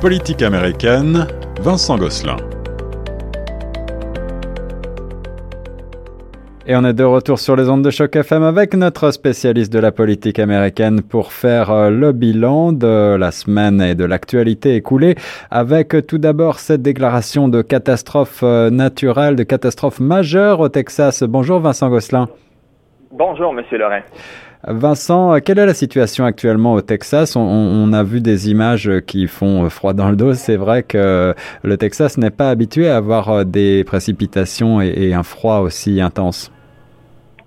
Politique américaine, Vincent Gosselin. Et on est de retour sur les ondes de choc FM avec notre spécialiste de la politique américaine pour faire euh, le bilan de la semaine et de l'actualité écoulée avec tout d'abord cette déclaration de catastrophe euh, naturelle, de catastrophe majeure au Texas. Bonjour Vincent Gosselin. Bonjour Monsieur Laurent. Vincent, quelle est la situation actuellement au Texas? On, a vu des images qui font froid dans le dos. C'est vrai que le Texas n'est pas habitué à avoir des précipitations et, un froid aussi intense.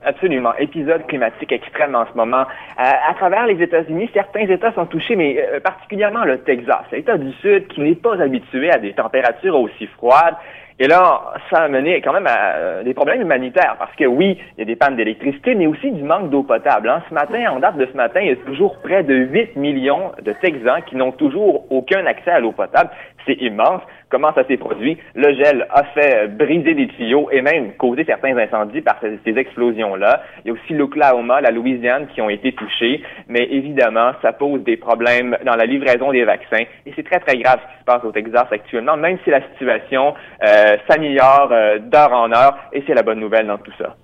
Absolument. Épisode climatique extrême en ce moment. Euh, à travers les États-Unis, certains États sont touchés, mais euh, particulièrement le Texas, l'État du Sud qui n'est pas habitué à des températures aussi froides. Et là, ça a mené quand même à euh, des problèmes humanitaires, parce que oui, il y a des pannes d'électricité, mais aussi du manque d'eau potable. Hein. Ce matin, en date de ce matin, il y a toujours près de 8 millions de Texans qui n'ont toujours aucun accès à l'eau potable. C'est immense. Comment ça s'est produit? Le gel a fait briser des tuyaux et même causé certains incendies par ces, explosions-là. Il y a aussi l'Oklahoma, la Louisiane qui ont été touchés, mais évidemment, ça pose des problèmes dans la livraison des vaccins et c'est très, très grave ce qui se passe au Texas actuellement, même si la situation euh, s'améliore euh, d'heure en heure et c'est la bonne nouvelle dans tout ça.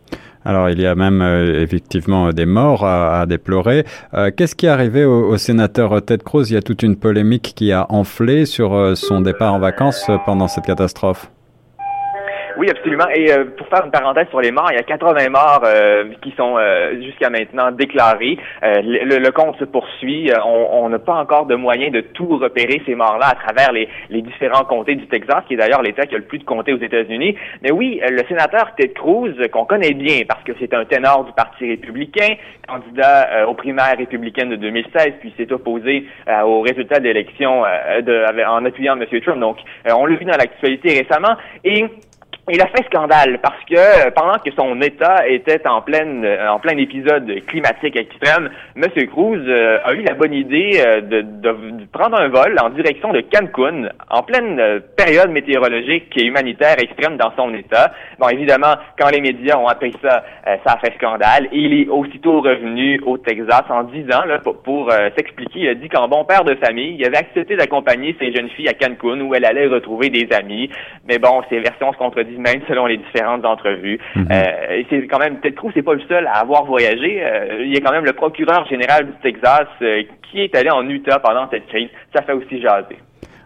Alors, il y a même euh, effectivement des morts à, déplorer. Euh, qu'est-ce qui est arrivé au, sénateur Ted Cruz? Il y a toute une polémique qui a enflé sur euh, son départ en vacances pendant cette catastrophe. Oui, absolument. Et euh, pour faire une parenthèse sur les morts, il y a 80 morts euh, qui sont euh, jusqu'à maintenant déclarés. Le, le, compte se poursuit. On n'a pas encore de moyens de tout repérer ces morts-là à travers les, les, différents comtés du Texas, qui est d'ailleurs l'État qui a le plus de comtés aux États-Unis. Mais oui, le sénateur Ted Cruz, qu'on connaît bien parce que c'est un ténor du Parti républicain, candidat aux primaires républicaines de 2016, puis s'est opposé aux résultats d'élection en appuyant M. Trump. Donc, on l'a vu dans l'actualité récemment. Et il a fait scandale parce que euh, pendant que son État était en pleine euh, en plein épisode climatique extrême, M. Cruz euh, a eu la bonne idée de, de, prendre un vol en direction de Cancun en pleine période météorologique et humanitaire extrême dans son État. Bon, évidemment, quand les médias ont appris ça, ça a fait scandale. Il est aussitôt revenu au Texas en disant, là, pour, pour s'expliquer, il a dit qu'en bon père de famille, il avait accepté d'accompagner ses jeunes filles à Cancun où elle allait retrouver des amis. Mais bon, ces versions se contredisent même selon les différentes entrevues. Euh, et c'est quand même, peut-être Cruz c'est pas le seul à avoir voyagé. Euh, il y a quand même le procureur général du Texas euh, qui est allé en Utah pendant cette crise. Ça fait aussi jaser.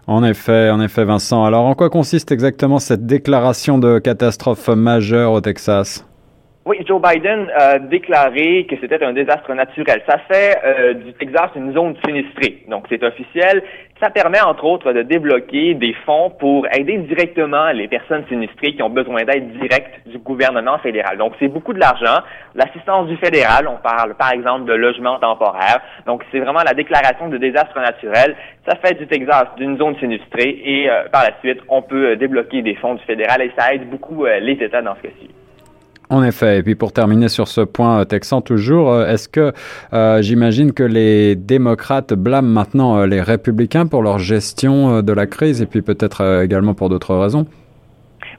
En effet, en effet, Vincent. Alors, en quoi consiste exactement cette déclaration de catastrophe majeure au Texas? Oui, Joe Biden a déclaré que c'était un désastre naturel. Ça fait euh, du Texas une zone sinistrée. Donc, c'est officiel. Ça permet, entre autres, de débloquer des fonds pour aider directement les personnes sinistrées qui ont besoin d'aide directe du gouvernement fédéral. Donc, c'est beaucoup de l'argent. L'assistance du fédéral, on parle, par exemple, de logement temporaire. Donc, c'est vraiment la déclaration de désastre naturel. Ça fait du Texas d'une zone sinistrée et, euh, par la suite, on peut euh, débloquer des fonds du fédéral et ça aide beaucoup les États dans ce cas-ci. En effet. Et puis pour terminer sur ce point euh, texan toujours, euh, est-ce que euh, j'imagine que les démocrates blâment maintenant les républicains pour leur gestion de la crise et puis peut-être également pour d'autres raisons?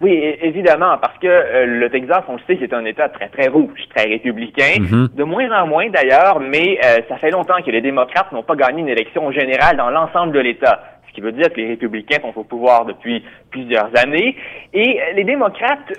Oui, évidemment, parce que le Texas, on le sait, c'est un État très, très rouge, très républicain, mm-hmm. de moins en moins d'ailleurs, mais ça fait longtemps que les démocrates n'ont pas gagné une élection générale dans l'ensemble de l'État qui veut dire que les républicains sont au pouvoir depuis plusieurs années. Et les démocrates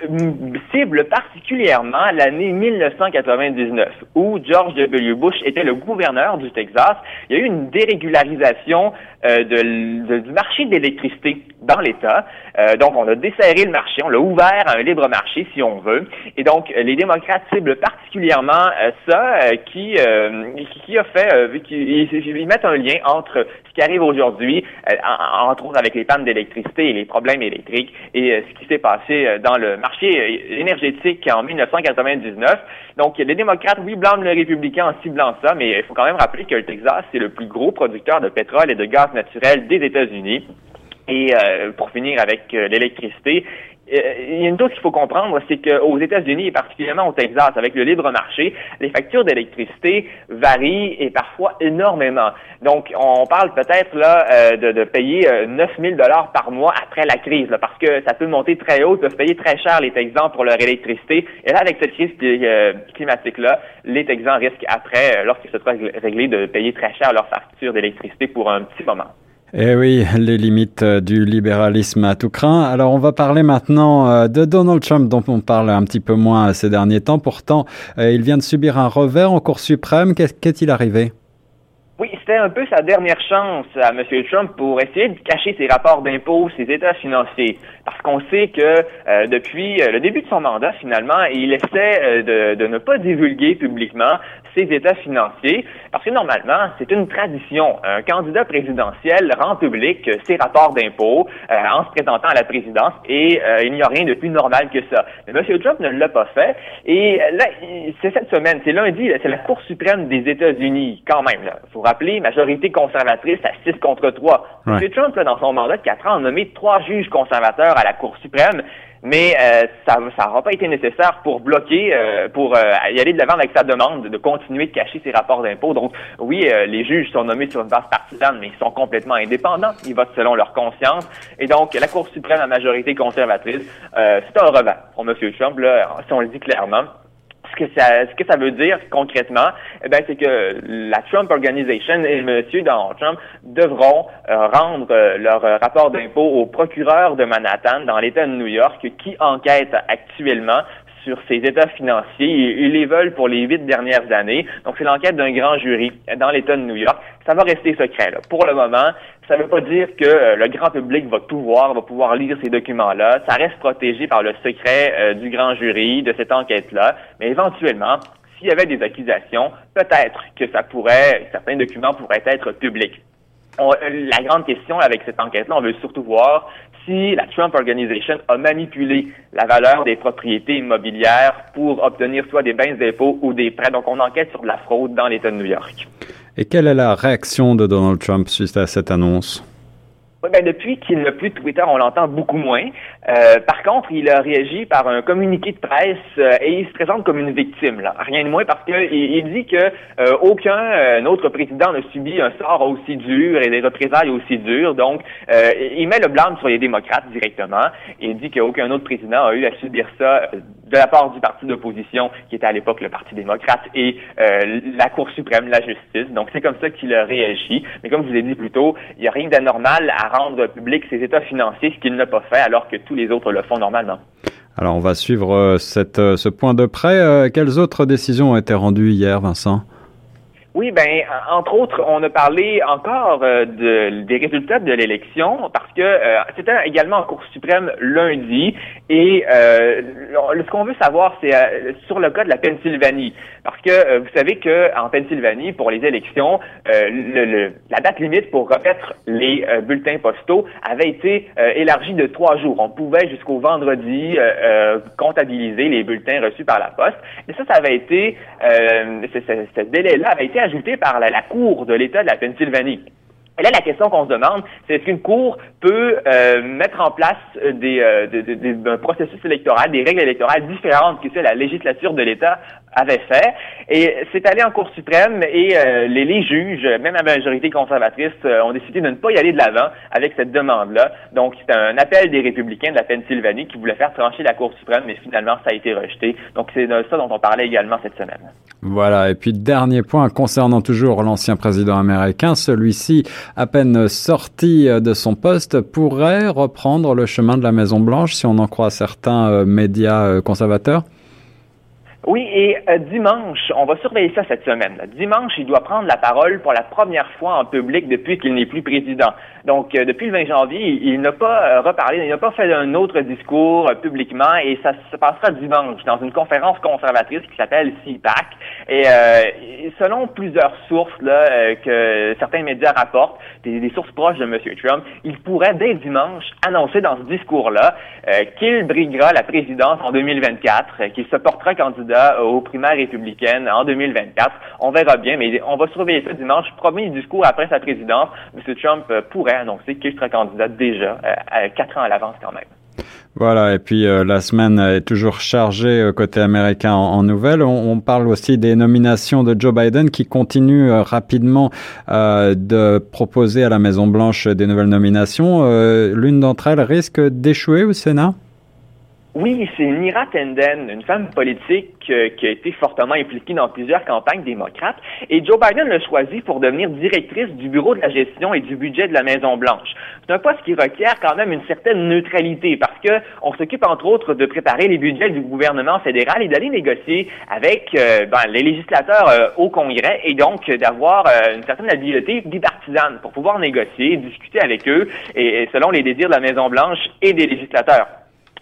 ciblent particulièrement l'année 1999, où George W. Bush était le gouverneur du Texas. Il y a eu une dérégularisation euh, de, du marché d'électricité dans l'État. Euh, donc, on a desserré le marché, on l'a ouvert à un libre marché, si on veut. Et donc, les démocrates ciblent particulièrement euh, ça, qui, qui a fait, qui, ils mettent un lien entre ce qui arrive aujourd'hui, entre autres avec les pannes d'électricité et les problèmes électriques, et ce qui s'est passé dans le marché énergétique en 1999. Donc, les démocrates, oui, blâment les républicains en ciblant ça, mais il faut quand même rappeler que le Texas, c'est le plus gros producteur de pétrole et de gaz naturel des États-Unis. Et euh, pour finir avec euh, l'électricité, euh, il y a une chose qu'il faut comprendre, c'est qu'aux États-Unis et particulièrement au Texas, avec le libre marché, les factures d'électricité varient et parfois énormément. Donc, on parle peut-être là de, payer 9 000 dollars par mois après la crise, parce que ça peut monter très haut, peuvent payer très cher les Texans pour leur électricité. Et là, avec cette crise climatique-là, les Texans risquent après, lorsqu'ils se trouvent réglés, de payer très cher leur facture d'électricité pour un petit moment. Eh oui, les limites euh, du libéralisme à tout craint. Alors on va parler maintenant euh, de Donald Trump dont on parle un petit peu moins ces derniers temps. Pourtant, euh, il vient de subir un revers en Cour suprême. Qu'est-il arrivé? C'était un peu sa dernière chance à M. Trump pour essayer de cacher ses rapports d'impôts, ses états financiers. Parce qu'on sait que depuis le début de son mandat, finalement, il essaie de, de, ne pas divulguer publiquement ses états financiers, parce que normalement, c'est une tradition. Un candidat présidentiel rend public ses rapports d'impôts euh, en se présentant à la présidence et euh, il n'y a rien de plus normal que ça. Mais M. Trump ne l'a pas fait et là, c'est cette semaine, c'est lundi, c'est la Cour suprême des États-Unis, quand même. Il faut rappeler, majorité conservatrice à 6 contre 3. M. Trump, dans son mandat de 4 ans, a nommé trois juges conservateurs à la Cour suprême mais euh, ça n'aura pas été nécessaire pour bloquer, euh, pour euh, y aller de l'avant avec sa demande de continuer de cacher ses rapports d'impôts. Donc, oui, les juges sont nommés sur une base partisane, mais ils sont complètement indépendants. Ils votent selon leur conscience. Et donc, la Cour suprême à majorité conservatrice, c'est un revers pour M. Trump, là, si on le dit clairement ce que ça, veut dire concrètement, eh ben, c'est que la Trump Organization et M. Donald Trump devront euh, rendre euh, leur rapport d'impôt au procureur de Manhattan dans l'État de New York qui enquête actuellement sur ses états financiers. Ils les veulent pour les huit dernières années. Donc, c'est l'enquête d'un grand jury dans l'État de New York. Ça va rester secret. Pour le moment, ça ne veut pas dire que euh, le grand public va tout voir, va pouvoir lire ces documents-là. Ça reste protégé par le secret euh, du grand jury, de cette enquête-là. Mais éventuellement, s'il y avait des accusations, peut-être que ça pourrait, certains documents pourraient être publics. la grande question avec cette enquête-là, on veut surtout voir si la Trump Organization a manipulé la valeur des propriétés immobilières pour obtenir soit des bains d'impôts ou des prêts. Donc, on enquête sur de la fraude dans l'État de New York. Et quelle est la réaction de Donald Trump suite à cette annonce? ben depuis qu'il n'a plus de Twitter, on l'entend beaucoup moins. Euh, par contre, il a réagi par un communiqué de presse euh, et il se présente comme une victime. Là. Rien de moins parce qu'il il dit que euh, aucun autre président n'a subi un sort aussi dur et des représailles aussi dures. Donc, il met le blâme sur les démocrates directement. Il dit qu'aucun autre président a eu à subir ça de la part du parti d'opposition, qui était à l'époque le Parti démocrate, et la Cour suprême, la justice. Donc, c'est comme ça qu'il a réagi. Mais comme je vous ai dit plus tôt, il n'y a rien d'anormal à rendre public ses états financiers, ce qu'il n'a pas fait, alors que les autres le font normalement. Alors, on va suivre euh, euh, ce point de près. Euh, quelles autres décisions ont été rendues hier, Vincent? Oui, ben entre autres, on a parlé encore euh, de, des résultats de l'élection parce que euh, c'était également en Cour suprême lundi et euh, ce qu'on veut savoir, c'est sur le cas de la Pennsylvanie parce que vous savez que en Pennsylvanie, pour les élections, le, la date limite pour remettre les bulletins postaux avait été élargie de trois jours. On pouvait jusqu'au vendredi comptabiliser les bulletins reçus par la poste. Et ça, ça avait été, ce délai-là avait été ajouté par la, Cour de l'État de la Pennsylvanie. Et là, la question qu'on se demande, c'est est-ce qu'une Cour peut euh, mettre en place euh, des, euh, un processus électoral, des règles électorales différentes que la législature de l'État avait fait? Et c'est allé en Cour suprême et les, les, juges, même la majorité conservatrice, ont décidé de ne pas y aller de l'avant avec cette demande-là. Donc, c'est un appel des républicains de la Pennsylvanie qui voulaient faire trancher la Cour suprême, mais finalement, ça a été rejeté. Donc, c'est ça dont on parlait également cette semaine. Voilà. Et puis, dernier point concernant toujours l'ancien président américain, celui-ci à peine sorti euh, de son poste, pourrait reprendre le chemin de la Maison-Blanche, si on en croit certains euh, médias euh, conservateurs? Oui, et dimanche, on va surveiller ça cette semaine. Dimanche, il doit prendre la parole pour la première fois en public depuis qu'il n'est plus président. Donc, euh, depuis le 20 janvier, il, n'a pas euh, reparlé, il n'a pas fait un autre discours euh, publiquement et ça se passera dimanche dans une conférence conservatrice qui s'appelle CPAC. Et selon plusieurs sources là, que certains médias rapportent, des, sources proches de M. Trump, il pourrait dès dimanche annoncer dans ce discours-là qu'il briguera la présidence en 2024, qu'il se portera candidat aux primaires républicaines en 2024. On verra bien, mais on va surveiller ça dimanche. Premier discours après sa présidence, M. Trump pourrait annoncé qu'il sera candidat déjà euh, quatre ans à l'avance quand même. Voilà, et puis euh, la semaine est toujours chargée euh, côté américain en, nouvelles. On, parle aussi des nominations de Joe Biden qui continue rapidement de proposer à la Maison Blanche des nouvelles nominations. L'une d'entre elles risque d'échouer au Sénat? Oui, c'est Nira Tenden, une femme politique euh, qui a été fortement impliquée dans plusieurs campagnes démocrates. Et Joe Biden l'a choisie pour devenir directrice du bureau de la gestion et du budget de la Maison-Blanche. C'est un poste qui requiert quand même une certaine neutralité parce que on s'occupe entre autres de préparer les budgets du gouvernement fédéral et d'aller négocier avec euh, ben, les législateurs euh, au Congrès et donc d'avoir une certaine habileté bipartisane pour pouvoir négocier, discuter avec eux et selon les désirs de la Maison-Blanche et des législateurs.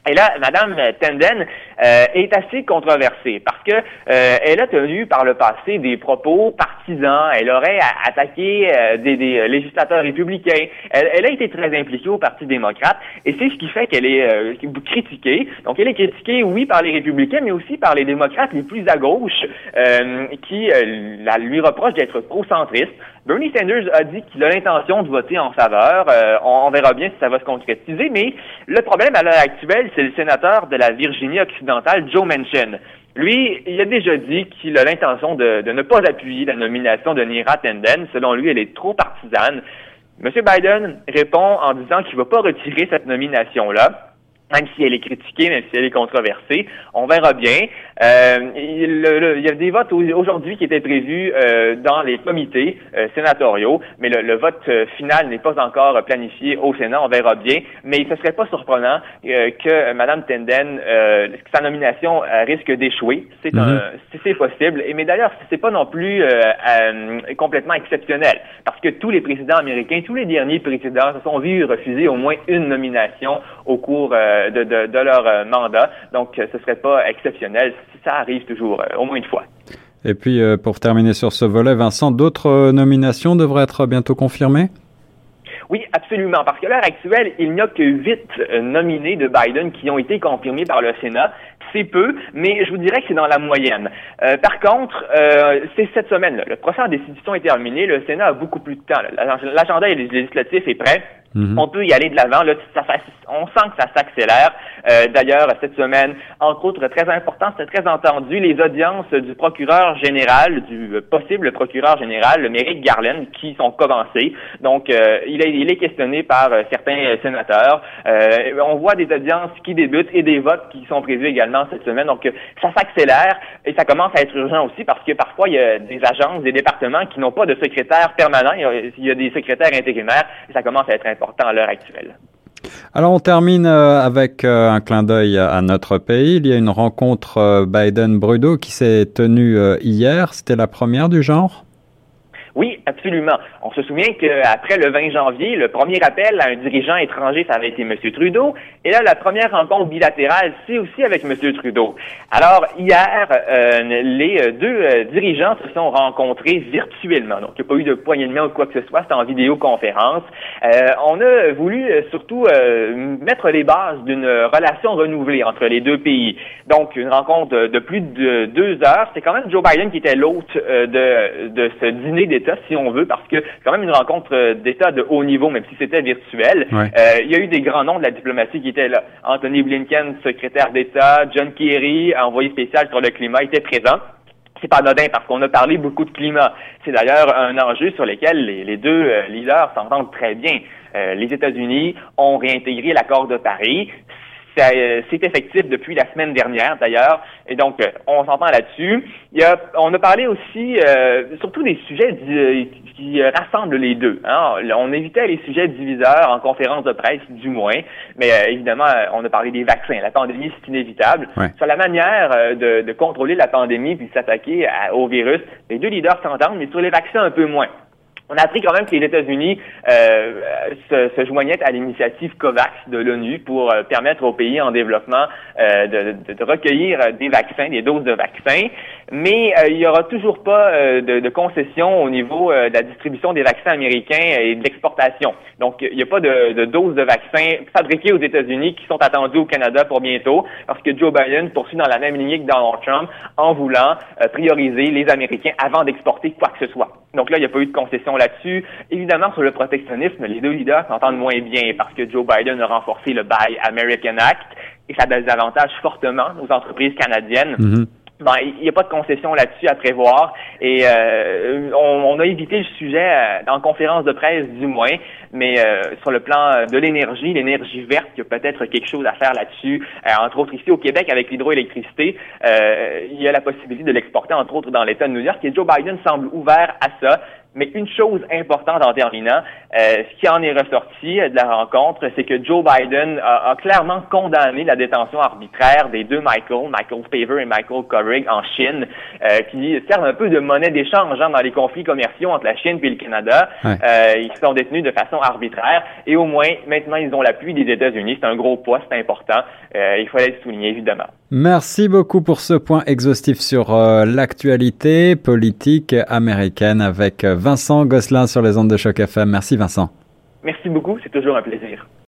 Et là, Madame Tenden euh, est assez controversée parce que euh, elle a tenu par le passé des propos partisans. Elle aurait attaqué euh, des, des, législateurs républicains. Elle, a été très impliquée au Parti démocrate et c'est ce qui fait qu'elle est critiquée. Donc, elle est critiquée, oui, par les républicains, mais aussi par les démocrates les plus à gauche qui la, lui reprochent d'être pro-centriste. Bernie Sanders a dit qu'il a l'intention de voter en faveur. On, on, verra bien si ça va se concrétiser, mais le problème à l'heure actuelle, c'est le sénateur de la Virginie occidentale, Joe Manchin. Lui, il a déjà dit qu'il a l'intention de, ne pas appuyer la nomination de Nira Tenden. Selon lui, elle est trop partisane. M. Biden répond en disant qu'il ne va pas retirer cette nomination-là même si elle est critiquée, même si elle est controversée. On verra bien. Euh, il, y a des votes aujourd'hui qui étaient prévus euh, dans les comités euh, sénatoriaux, mais le, vote final n'est pas encore planifié au Sénat. On verra bien. Mais ce serait pas surprenant que Mme Tenden, sa nomination risque d'échouer. C'est mm-hmm. possible. Et mais d'ailleurs, c'est pas non plus complètement exceptionnel, parce que tous les présidents américains, tous les derniers présidents se sont vus refuser au moins une nomination au cours euh, de, leur euh, mandat. Donc, euh, ce ne serait pas exceptionnel. Ça arrive toujours, au moins une fois. Et puis, pour terminer sur ce volet, Vincent, d'autres nominations devraient être bientôt confirmées? Oui, absolument. Parce qu'à l'heure actuelle, il n'y a que huit nominés de Biden qui ont été confirmés par le Sénat. C'est peu, mais je vous dirais que c'est dans la moyenne. par contre, c'est cette semaine. -là. Le procès en décision est terminé. Le Sénat a beaucoup plus de temps. L'agenda législatif est prêt. Mhm. On peut y aller de l'avant. Là, on sent que ça s'accélère. Euh, D'ailleurs, cette semaine, entre autres, très important, c'est très entendu, les audiences du procureur général, du possible procureur général, le Merrick Garland, qui sont commencées. Donc, euh, il, est, il, est, questionné par euh, certains sénateurs. On voit des audiences qui débutent et des votes qui sont prévus également cette semaine. Donc, ça s'accélère et ça commence à être urgent aussi parce que parfois, il y a des agences, des départements qui n'ont pas de secrétaire permanent. Il y a des secrétaires intérimaires et ça commence à être important à l'heure actuelle. Alors on termine euh, avec euh, un clin d'œil à notre pays. Il y a une rencontre euh, Biden-Brudo qui s'est tenue hier. C'était la première du genre? Oui, absolument. On se souvient qu'après le 20 janvier, le premier appel à un dirigeant étranger, ça avait été M. Trudeau. Et là, la première rencontre bilatérale, c'est aussi avec M. Trudeau. Alors, hier, euh, les euh, deux euh, dirigeants se sont rencontrés virtuellement. Donc, il n'y a pas eu de poignée de main ou quoi que ce soit. C'était en vidéoconférence. on a voulu surtout mettre les bases d'une relation renouvelée entre les deux pays. Donc, une rencontre de plus de deux heures. C'est quand même Joe Biden qui était l'hôte de, de ce dîner des si on veut, parce que c'est quand même une rencontre euh, d'État de haut niveau, même si c'était virtuel. Euh, il y a eu des grands noms de la diplomatie qui étaient là. Anthony Blinken, secrétaire d'État, John Kerry, envoyé spécial sur le climat, était présent c'est pas anodin parce qu'on a parlé beaucoup de climat. C'est d'ailleurs un enjeu sur lequel les, deux euh, leaders s'entendent très bien. les États-Unis ont réintégré l'accord de Paris. Euh, c'est effectif depuis la semaine dernière d'ailleurs, et donc euh, on s'entend là-dessus. On a parlé aussi euh, surtout des sujets qui rassemblent les deux. Hein. On évitait les sujets diviseurs en conférence de presse, du moins, mais évidemment on a parlé des vaccins. La pandémie c'est inévitable. Sur la manière de, de, contrôler la pandémie puis s'attaquer au virus, les deux leaders s'entendent, mais sur les vaccins un peu moins. On a appris quand même que les États-Unis euh, se, joignaient à l'initiative COVAX de l'ONU pour euh, permettre aux pays en développement euh, de, de, recueillir des vaccins, des doses de vaccins, mais il n'y aura toujours pas de, de concession au niveau de la distribution des vaccins américains et de l'exportation. Donc, il n'y a pas de, doses de vaccins fabriquées aux États-Unis qui sont attendues au Canada pour bientôt, parce que Joe Biden poursuit dans la même lignée que Donald Trump en voulant prioriser les Américains avant d'exporter quoi que ce soit. Donc là, il n'y a pas eu de concession là-dessus. Évidemment, sur le protectionnisme, les deux leaders s'entendent moins bien parce que Joe Biden a renforcé le Buy American Act et ça désavantage fortement nos entreprises canadiennes. Mm-hmm. Bon, il n'y a pas de concession là-dessus à prévoir et euh, on, a évité le sujet euh, en conférence de presse du moins, mais euh, sur le plan de l'énergie, l'énergie verte, il y a peut-être quelque chose à faire là-dessus. entre autres ici au Québec avec l'hydroélectricité, il y a la possibilité de l'exporter entre autres dans l'État de New York et Joe Biden semble ouvert à ça. Mais une chose importante en terminant, euh, ce qui en est ressorti de la rencontre, c'est que Joe Biden a, clairement condamné la détention arbitraire des deux Michael, Michael Spavor et Michael Corrig en Chine, euh, qui servent un peu de monnaie d'échange hein, dans les conflits commerciaux entre la Chine et le Canada. Euh, ils sont détenus de façon arbitraire et au moins maintenant ils ont l'appui des États-Unis. C'est un gros poids, c'est important. il fallait le souligner évidemment. Merci beaucoup pour ce point exhaustif sur l'actualité politique américaine avec Vincent Gosselin sur les ondes de choc FM. Merci Vincent. Merci beaucoup, c'est toujours un plaisir.